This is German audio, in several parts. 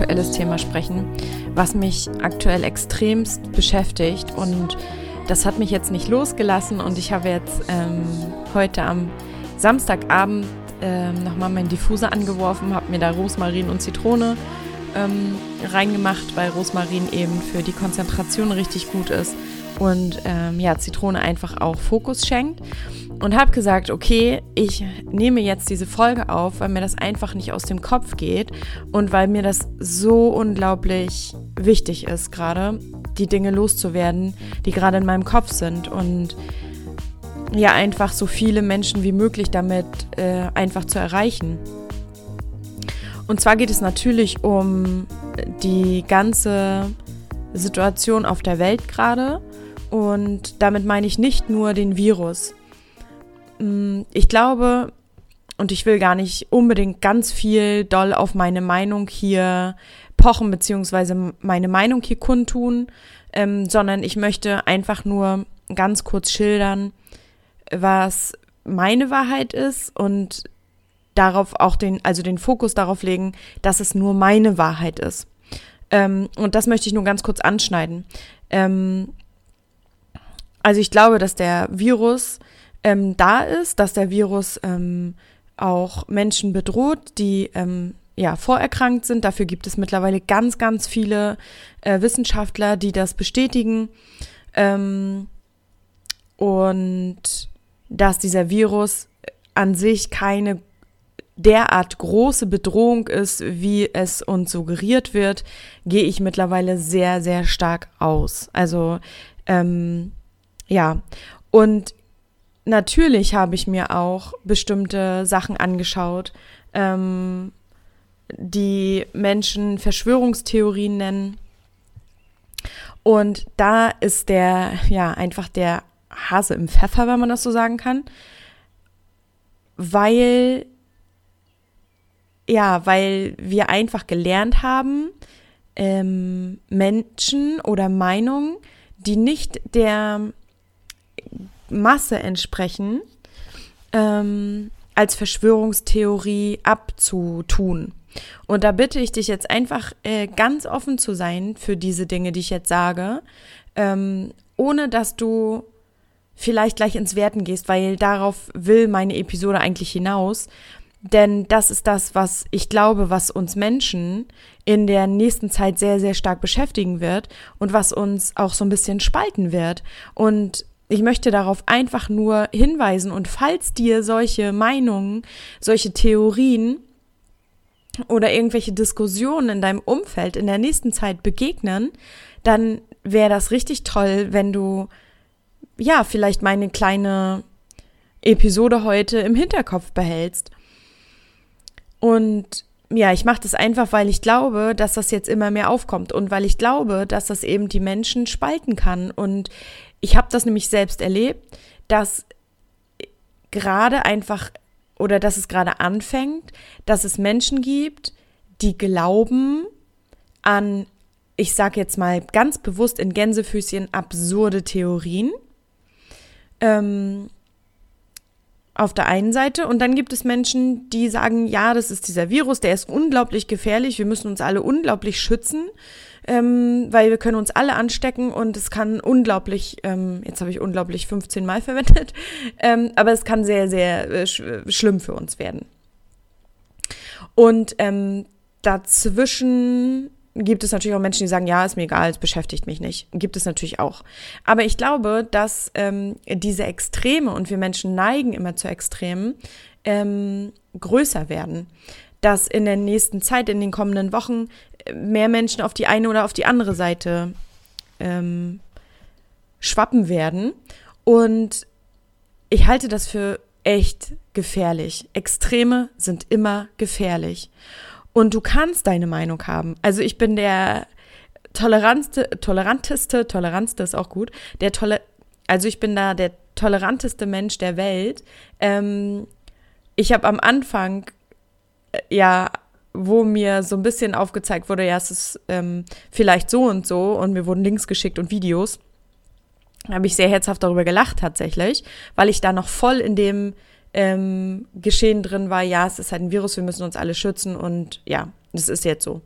aktuelles Thema sprechen, was mich aktuell extremst beschäftigt. Und das hat mich jetzt nicht losgelassen. Und ich habe jetzt ähm, heute am Samstagabend ähm, nochmal meinen Diffuser angeworfen, habe mir da Rosmarin und Zitrone ähm, reingemacht, weil Rosmarin eben für die Konzentration richtig gut ist und ähm, ja, Zitrone einfach auch Fokus schenkt und habe gesagt, okay, ich nehme jetzt diese Folge auf, weil mir das einfach nicht aus dem Kopf geht und weil mir das so unglaublich wichtig ist, gerade die Dinge loszuwerden, die gerade in meinem Kopf sind und ja, einfach so viele Menschen wie möglich damit äh, einfach zu erreichen. Und zwar geht es natürlich um die ganze Situation auf der Welt gerade. Und damit meine ich nicht nur den Virus. Mm, ich glaube, und ich will gar nicht unbedingt ganz viel doll auf meine Meinung hier pochen, beziehungsweise meine Meinung hier kundtun, ähm, sondern ich möchte einfach nur ganz kurz schildern, was meine Wahrheit ist und darauf auch den, also den Fokus darauf legen, dass es nur meine Wahrheit ist. Ähm, und das möchte ich nur ganz kurz anschneiden. Ähm, also ich glaube, dass der Virus ähm, da ist, dass der Virus ähm, auch Menschen bedroht, die ähm, ja vorerkrankt sind. Dafür gibt es mittlerweile ganz, ganz viele äh, Wissenschaftler, die das bestätigen. Ähm, und dass dieser Virus an sich keine derart große Bedrohung ist, wie es uns suggeriert wird, gehe ich mittlerweile sehr, sehr stark aus. Also ähm, ja, und natürlich habe ich mir auch bestimmte Sachen angeschaut, ähm, die Menschen Verschwörungstheorien nennen. Und da ist der, ja, einfach der Hase im Pfeffer, wenn man das so sagen kann, weil, ja, weil wir einfach gelernt haben, ähm, Menschen oder Meinungen, die nicht der Masse entsprechen, ähm, als Verschwörungstheorie abzutun. Und da bitte ich dich jetzt einfach äh, ganz offen zu sein für diese Dinge, die ich jetzt sage, ähm, ohne dass du vielleicht gleich ins Werten gehst, weil darauf will meine Episode eigentlich hinaus. Denn das ist das, was ich glaube, was uns Menschen in der nächsten Zeit sehr, sehr stark beschäftigen wird und was uns auch so ein bisschen spalten wird. Und ich möchte darauf einfach nur hinweisen und falls dir solche Meinungen, solche Theorien oder irgendwelche Diskussionen in deinem Umfeld in der nächsten Zeit begegnen, dann wäre das richtig toll, wenn du ja vielleicht meine kleine Episode heute im Hinterkopf behältst. Und ja, ich mache das einfach, weil ich glaube, dass das jetzt immer mehr aufkommt und weil ich glaube, dass das eben die Menschen spalten kann. Und ich habe das nämlich selbst erlebt, dass gerade einfach oder dass es gerade anfängt, dass es Menschen gibt, die glauben an, ich sage jetzt mal ganz bewusst in Gänsefüßchen, absurde Theorien. Ähm, auf der einen Seite und dann gibt es Menschen, die sagen, ja, das ist dieser Virus, der ist unglaublich gefährlich, wir müssen uns alle unglaublich schützen ähm, weil wir können uns alle anstecken und es kann unglaublich, ähm, jetzt habe ich unglaublich 15 Mal verwendet, ähm, aber es kann sehr, sehr äh, sch schlimm für uns werden. Und ähm, dazwischen gibt es natürlich auch Menschen, die sagen, ja, ist mir egal, es beschäftigt mich nicht. Gibt es natürlich auch. Aber ich glaube, dass ähm, diese Extreme, und wir Menschen neigen immer zu Extremen, ähm, größer werden. Dass in der nächsten Zeit, in den kommenden Wochen, mehr Menschen auf die eine oder auf die andere Seite ähm, schwappen werden. Und ich halte das für echt gefährlich. Extreme sind immer gefährlich. Und du kannst deine Meinung haben. Also ich bin der toleranteste, toleranteste, toleranteste ist auch gut, der tolle, also ich bin da der toleranteste Mensch der Welt. Ähm, ich habe am Anfang äh, ja wo mir so ein bisschen aufgezeigt wurde, ja, es ist ähm, vielleicht so und so und mir wurden Links geschickt und Videos, habe ich sehr herzhaft darüber gelacht tatsächlich, weil ich da noch voll in dem ähm, Geschehen drin war, ja, es ist halt ein Virus, wir müssen uns alle schützen und ja, das ist jetzt so.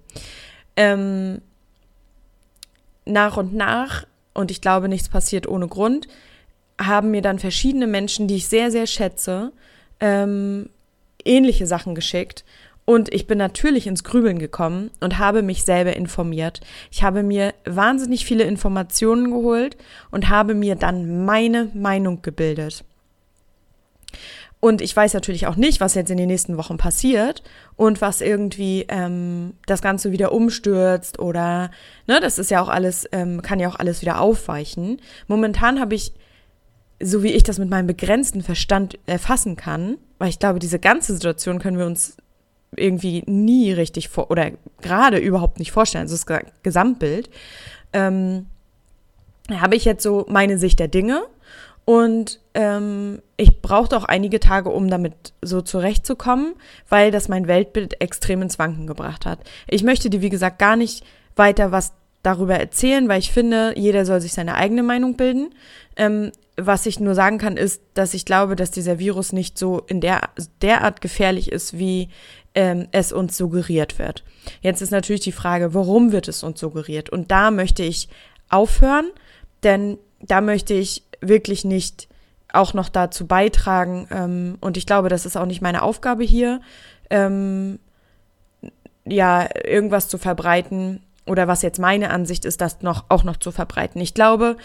ähm, nach und nach, und ich glaube, nichts passiert ohne Grund, haben mir dann verschiedene Menschen, die ich sehr, sehr schätze, ähm, ähnliche Sachen geschickt. Und ich bin natürlich ins Grübeln gekommen und habe mich selber informiert. Ich habe mir wahnsinnig viele Informationen geholt und habe mir dann meine Meinung gebildet. Und ich weiß natürlich auch nicht, was jetzt in den nächsten Wochen passiert und was irgendwie ähm, das Ganze wieder umstürzt oder, ne, das ist ja auch alles, ähm, kann ja auch alles wieder aufweichen. Momentan habe ich, so wie ich das mit meinem begrenzten Verstand erfassen kann, weil ich glaube, diese ganze Situation können wir uns irgendwie nie richtig vor oder gerade überhaupt nicht vorstellen, also das Gesamtbild, ähm, habe ich jetzt so meine Sicht der Dinge und ähm, ich brauchte auch einige Tage, um damit so zurechtzukommen, weil das mein Weltbild extrem ins Wanken gebracht hat. Ich möchte dir, wie gesagt, gar nicht weiter was darüber erzählen, weil ich finde, jeder soll sich seine eigene Meinung bilden. Ähm, was ich nur sagen kann, ist, dass ich glaube, dass dieser Virus nicht so in der derart gefährlich ist, wie ähm, es uns suggeriert wird. Jetzt ist natürlich die Frage, warum wird es uns suggeriert? Und da möchte ich aufhören, denn da möchte ich wirklich nicht auch noch dazu beitragen. Ähm, und ich glaube, das ist auch nicht meine Aufgabe hier, ähm, ja, irgendwas zu verbreiten oder was jetzt meine Ansicht ist, das noch auch noch zu verbreiten. Ich glaube,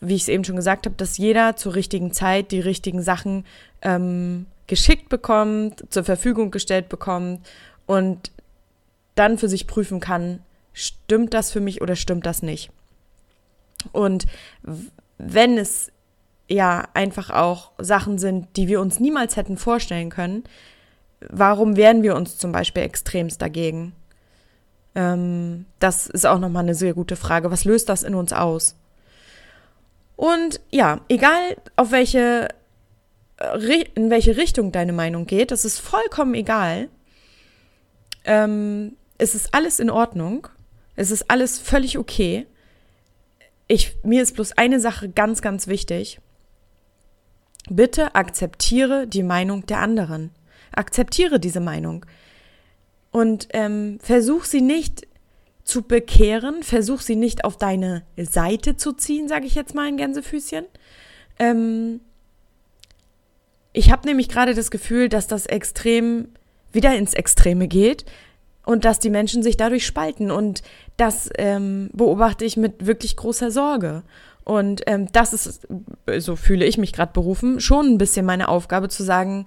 wie ich es eben schon gesagt habe, dass jeder zur richtigen Zeit die richtigen Sachen ähm, geschickt bekommt, zur Verfügung gestellt bekommt und dann für sich prüfen kann, stimmt das für mich oder stimmt das nicht. Und wenn es ja einfach auch Sachen sind, die wir uns niemals hätten vorstellen können, warum wehren wir uns zum Beispiel extremst dagegen? Ähm, das ist auch nochmal eine sehr gute Frage. Was löst das in uns aus? Und ja, egal auf welche, äh, in welche Richtung deine Meinung geht, das ist vollkommen egal. Ähm, es ist alles in Ordnung. Es ist alles völlig okay. Ich, mir ist bloß eine Sache ganz, ganz wichtig. Bitte akzeptiere die Meinung der anderen. Akzeptiere diese Meinung. Und ähm, versuch sie nicht zu bekehren, versuch sie nicht auf deine Seite zu ziehen, sage ich jetzt mal in Gänsefüßchen. Ähm, ich habe nämlich gerade das Gefühl, dass das extrem wieder ins Extreme geht und dass die Menschen sich dadurch spalten. Und das ähm, beobachte ich mit wirklich großer Sorge. Und ähm, das ist, so fühle ich mich gerade berufen, schon ein bisschen meine Aufgabe zu sagen,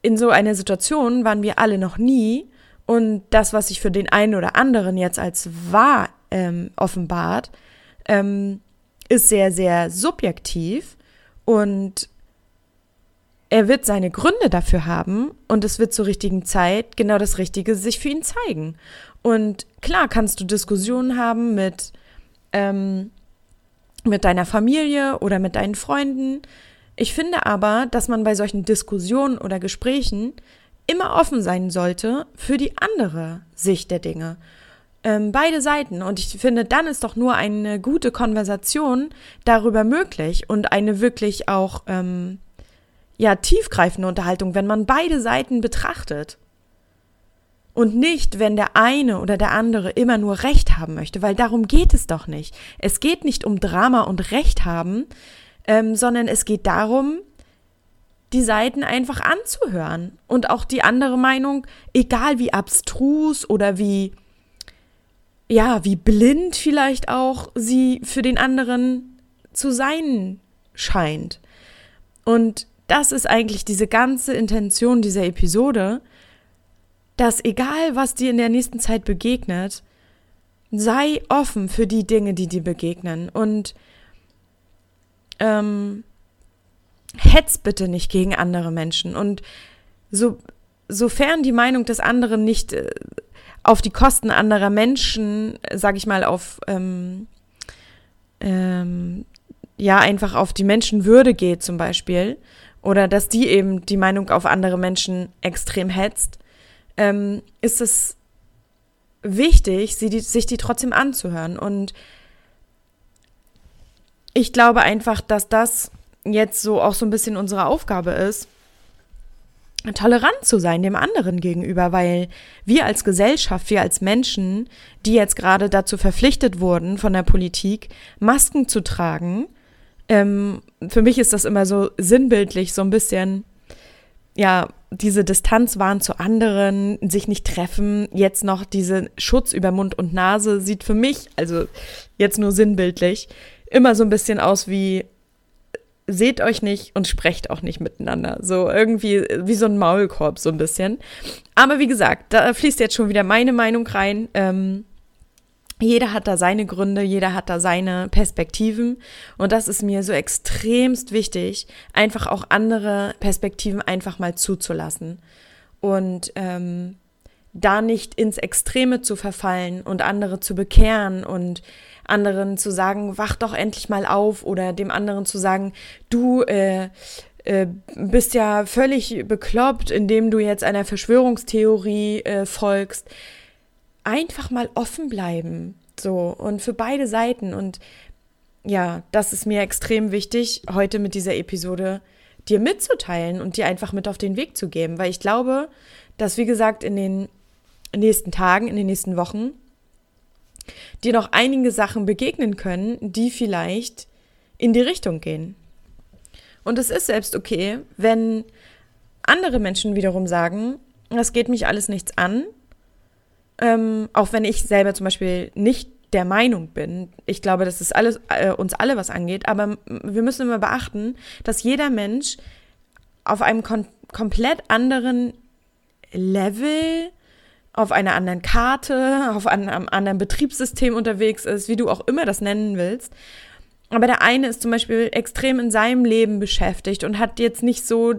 in so einer Situation waren wir alle noch nie. Und das, was sich für den einen oder anderen jetzt als wahr ähm, offenbart, ähm, ist sehr, sehr subjektiv. Und er wird seine Gründe dafür haben und es wird zur richtigen Zeit genau das Richtige sich für ihn zeigen. Und klar kannst du Diskussionen haben mit, ähm, mit deiner Familie oder mit deinen Freunden. Ich finde aber, dass man bei solchen Diskussionen oder Gesprächen immer offen sein sollte für die andere Sicht der Dinge. Ähm, beide Seiten. Und ich finde, dann ist doch nur eine gute Konversation darüber möglich und eine wirklich auch ähm, ja tiefgreifende Unterhaltung, wenn man beide Seiten betrachtet. Und nicht, wenn der eine oder der andere immer nur Recht haben möchte, weil darum geht es doch nicht. Es geht nicht um Drama und Recht haben, ähm, sondern es geht darum, die Seiten einfach anzuhören und auch die andere Meinung, egal wie abstrus oder wie, ja, wie blind vielleicht auch sie für den anderen zu sein scheint. Und das ist eigentlich diese ganze Intention dieser Episode, dass egal, was dir in der nächsten Zeit begegnet, sei offen für die Dinge, die dir begegnen. Und ähm, hetz bitte nicht gegen andere Menschen. Und so, sofern die Meinung des anderen nicht äh, auf die Kosten anderer Menschen, sag ich mal, auf ähm, ähm, ja einfach auf die Menschenwürde geht zum Beispiel oder dass die eben die Meinung auf andere Menschen extrem hetzt, ähm, ist es wichtig, sie die, sich die trotzdem anzuhören. Und ich glaube einfach, dass das jetzt so auch so ein bisschen unsere Aufgabe ist, tolerant zu sein dem anderen gegenüber, weil wir als Gesellschaft, wir als Menschen, die jetzt gerade dazu verpflichtet wurden von der Politik, Masken zu tragen, ähm, für mich ist das immer so sinnbildlich, so ein bisschen, ja, diese Distanz wahren zu anderen, sich nicht treffen, jetzt noch diese Schutz über Mund und Nase sieht für mich, also jetzt nur sinnbildlich, immer so ein bisschen aus wie seht euch nicht und sprecht auch nicht miteinander. So irgendwie wie so ein Maulkorb, so ein bisschen. Aber wie gesagt, da fließt jetzt schon wieder meine Meinung rein. Ähm, jeder hat da seine Gründe, jeder hat da seine Perspektiven. Und das ist mir so extremst wichtig, einfach auch andere Perspektiven einfach mal zuzulassen. Und ähm, da nicht ins Extreme zu verfallen und andere zu bekehren und anderen zu sagen, wach doch endlich mal auf oder dem anderen zu sagen, du äh, äh, bist ja völlig bekloppt, indem du jetzt einer Verschwörungstheorie äh, folgst. Einfach mal offen bleiben. So, und für beide Seiten. Und ja, das ist mir extrem wichtig, heute mit dieser Episode dir mitzuteilen und dir einfach mit auf den Weg zu geben. Weil ich glaube, dass, wie gesagt, in den nächsten Tagen, in den nächsten Wochen dir noch einige Sachen begegnen können, die vielleicht in die Richtung gehen. Und es ist selbst okay, wenn andere Menschen wiederum sagen, das geht mich alles nichts an, ähm, auch wenn ich selber zum Beispiel nicht der Meinung bin. Ich glaube, dass es alles, äh, uns alle was angeht, aber wir müssen immer beachten, dass jeder Mensch auf einem kom komplett anderen Level auf einer anderen Karte, auf einem anderen Betriebssystem unterwegs ist, wie du auch immer das nennen willst. Aber der eine ist zum Beispiel extrem in seinem Leben beschäftigt und hat jetzt nicht so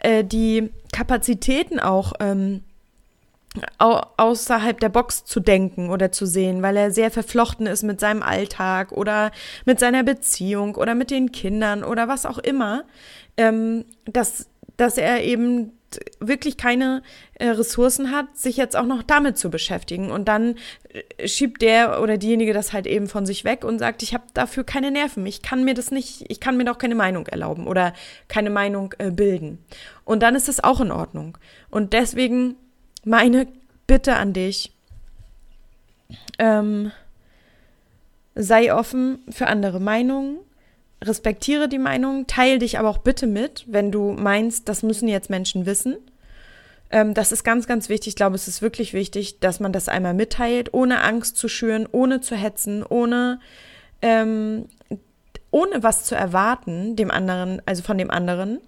äh, die Kapazitäten auch ähm, außerhalb der Box zu denken oder zu sehen, weil er sehr verflochten ist mit seinem Alltag oder mit seiner Beziehung oder mit den Kindern oder was auch immer, ähm, dass, dass er eben wirklich keine äh, Ressourcen hat, sich jetzt auch noch damit zu beschäftigen. Und dann äh, schiebt der oder diejenige das halt eben von sich weg und sagt, ich habe dafür keine Nerven. Ich kann mir das nicht, ich kann mir doch keine Meinung erlauben oder keine Meinung äh, bilden. Und dann ist das auch in Ordnung. Und deswegen meine Bitte an dich, ähm, sei offen für andere Meinungen respektiere die Meinung, teile dich aber auch bitte mit, wenn du meinst, das müssen jetzt Menschen wissen. Ähm, das ist ganz, ganz wichtig. Ich glaube, es ist wirklich wichtig, dass man das einmal mitteilt, ohne Angst zu schüren, ohne zu hetzen, ohne, ähm, ohne was zu erwarten, dem anderen, also von dem anderen.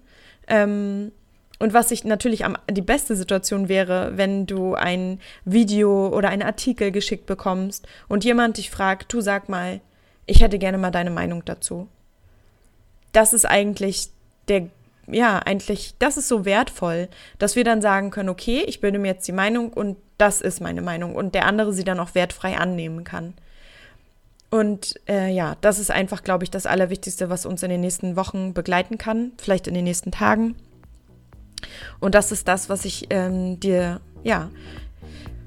Ähm, und was ich natürlich am, die beste Situation wäre, wenn du ein Video oder einen Artikel geschickt bekommst und jemand dich fragt, du sag mal, ich hätte gerne mal deine Meinung dazu das ist eigentlich der, ja, eigentlich, das ist so wertvoll, dass wir dann sagen können, okay, ich bilde mir jetzt die Meinung und das ist meine Meinung und der andere sie dann auch wertfrei annehmen kann. Und äh, ja, das ist einfach, glaube ich, das Allerwichtigste, was uns in den nächsten Wochen begleiten kann, vielleicht in den nächsten Tagen. Und das ist das, was ich ähm, dir, ja,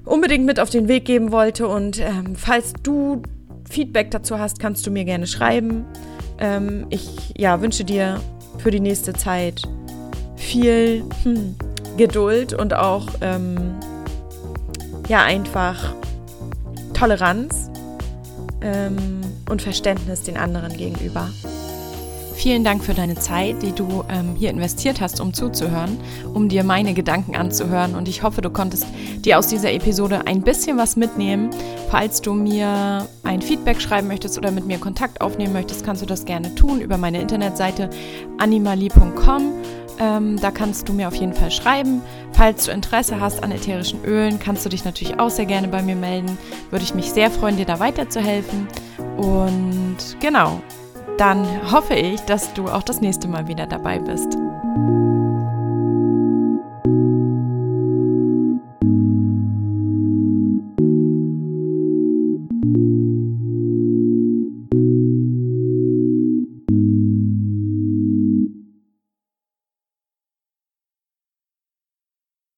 unbedingt mit auf den Weg geben wollte. Und ähm, falls du Feedback dazu hast, kannst du mir gerne schreiben. Ähm, ich ja, wünsche dir für die nächste Zeit viel hm, Geduld und auch ähm, ja einfach Toleranz ähm, und Verständnis den anderen gegenüber. Vielen Dank für deine Zeit, die du ähm, hier investiert hast, um zuzuhören, um dir meine Gedanken anzuhören. Und ich hoffe, du konntest dir aus dieser Episode ein bisschen was mitnehmen. Falls du mir ein Feedback schreiben möchtest oder mit mir Kontakt aufnehmen möchtest, kannst du das gerne tun über meine Internetseite animali.com. Ähm, da kannst du mir auf jeden Fall schreiben. Falls du Interesse hast an ätherischen Ölen, kannst du dich natürlich auch sehr gerne bei mir melden. Würde ich mich sehr freuen, dir da weiterzuhelfen. Und genau, dann hoffe ich, dass du auch das nächste Mal wieder dabei bist.